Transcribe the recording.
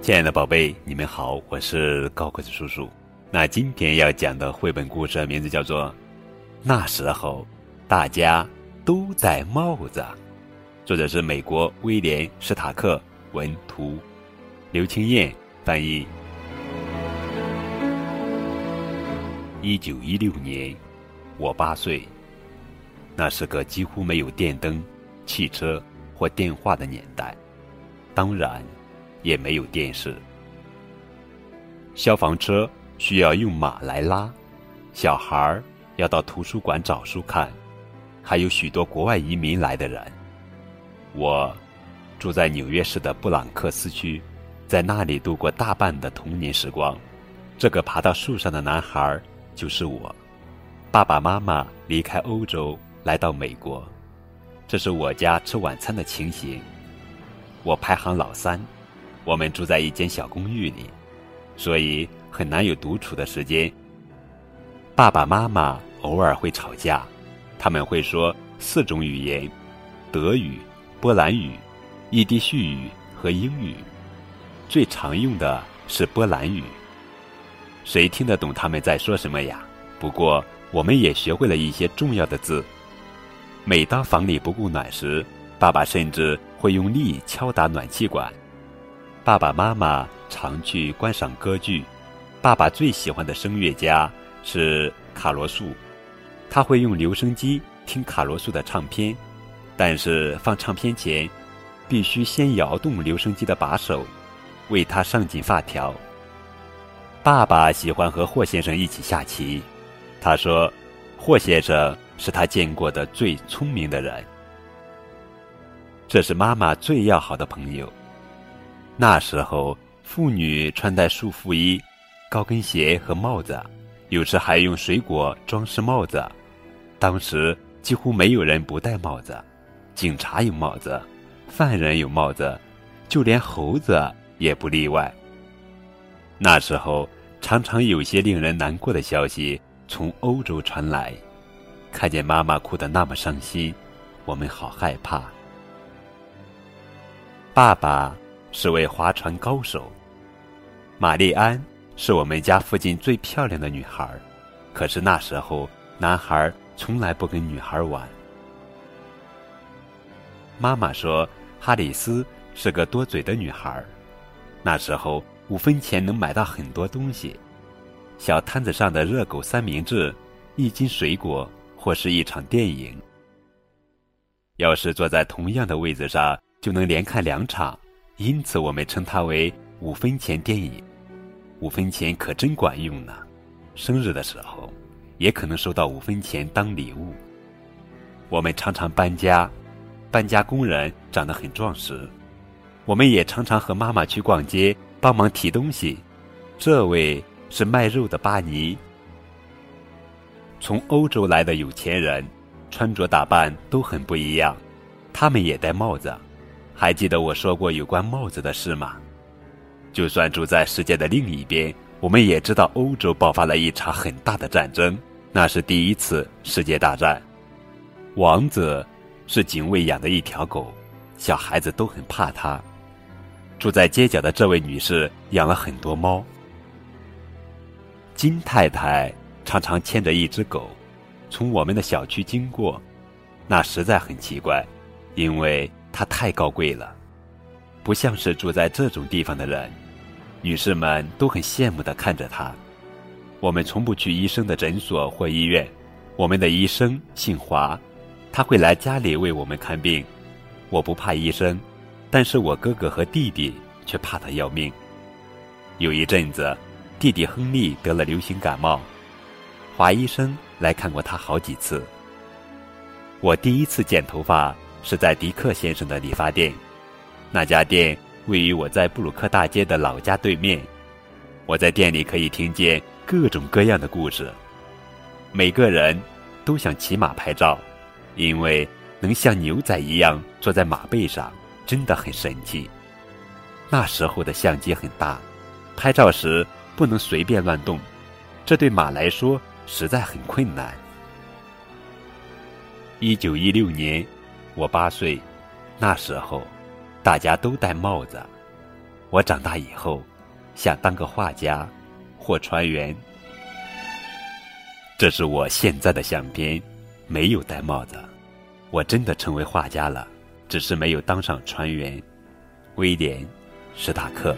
亲爱的宝贝，你们好，我是高个子叔叔。那今天要讲的绘本故事名字叫做《那时候大家都戴帽子》，作者是美国威廉·史塔克文图，刘青燕翻译。一九一六年，我八岁，那是个几乎没有电灯、汽车或电话的年代，当然。也没有电视，消防车需要用马来拉，小孩要到图书馆找书看，还有许多国外移民来的人。我住在纽约市的布朗克斯区，在那里度过大半的童年时光。这个爬到树上的男孩就是我。爸爸妈妈离开欧洲来到美国，这是我家吃晚餐的情形。我排行老三。我们住在一间小公寓里，所以很难有独处的时间。爸爸妈妈偶尔会吵架，他们会说四种语言：德语、波兰语、伊地叙语和英语。最常用的是波兰语。谁听得懂他们在说什么呀？不过我们也学会了一些重要的字。每当房里不供暖时，爸爸甚至会用力敲打暖气管。爸爸妈妈常去观赏歌剧，爸爸最喜欢的声乐家是卡罗素，他会用留声机听卡罗素的唱片，但是放唱片前必须先摇动留声机的把手，为他上紧发条。爸爸喜欢和霍先生一起下棋，他说霍先生是他见过的最聪明的人，这是妈妈最要好的朋友。那时候，妇女穿戴束缚衣、高跟鞋和帽子，有时还用水果装饰帽子。当时几乎没有人不戴帽子，警察有帽子，犯人有帽子，就连猴子也不例外。那时候，常常有些令人难过的消息从欧洲传来，看见妈妈哭得那么伤心，我们好害怕。爸爸。是位划船高手。玛丽安是我们家附近最漂亮的女孩，可是那时候男孩从来不跟女孩玩。妈妈说哈里斯是个多嘴的女孩。那时候五分钱能买到很多东西：小摊子上的热狗三明治、一斤水果或是一场电影。要是坐在同样的位子上，就能连看两场。因此，我们称它为五分钱电影。五分钱可真管用呢！生日的时候，也可能收到五分钱当礼物。我们常常搬家，搬家工人长得很壮实。我们也常常和妈妈去逛街，帮忙提东西。这位是卖肉的巴尼。从欧洲来的有钱人，穿着打扮都很不一样。他们也戴帽子。还记得我说过有关帽子的事吗？就算住在世界的另一边，我们也知道欧洲爆发了一场很大的战争，那是第一次世界大战。王子是警卫养的一条狗，小孩子都很怕它。住在街角的这位女士养了很多猫。金太太常常牵着一只狗，从我们的小区经过，那实在很奇怪，因为。它太高贵了，不像是住在这种地方的人。女士们都很羡慕地看着他。我们从不去医生的诊所或医院。我们的医生姓华，他会来家里为我们看病。我不怕医生，但是我哥哥和弟弟却怕他要命。有一阵子，弟弟亨利得了流行感冒，华医生来看过他好几次。我第一次剪头发。是在迪克先生的理发店，那家店位于我在布鲁克大街的老家对面。我在店里可以听见各种各样的故事。每个人都想骑马拍照，因为能像牛仔一样坐在马背上，真的很神奇。那时候的相机很大，拍照时不能随便乱动，这对马来说实在很困难。一九一六年。我八岁，那时候，大家都戴帽子。我长大以后，想当个画家或船员。这是我现在的相片，没有戴帽子。我真的成为画家了，只是没有当上船员。威廉·史塔克。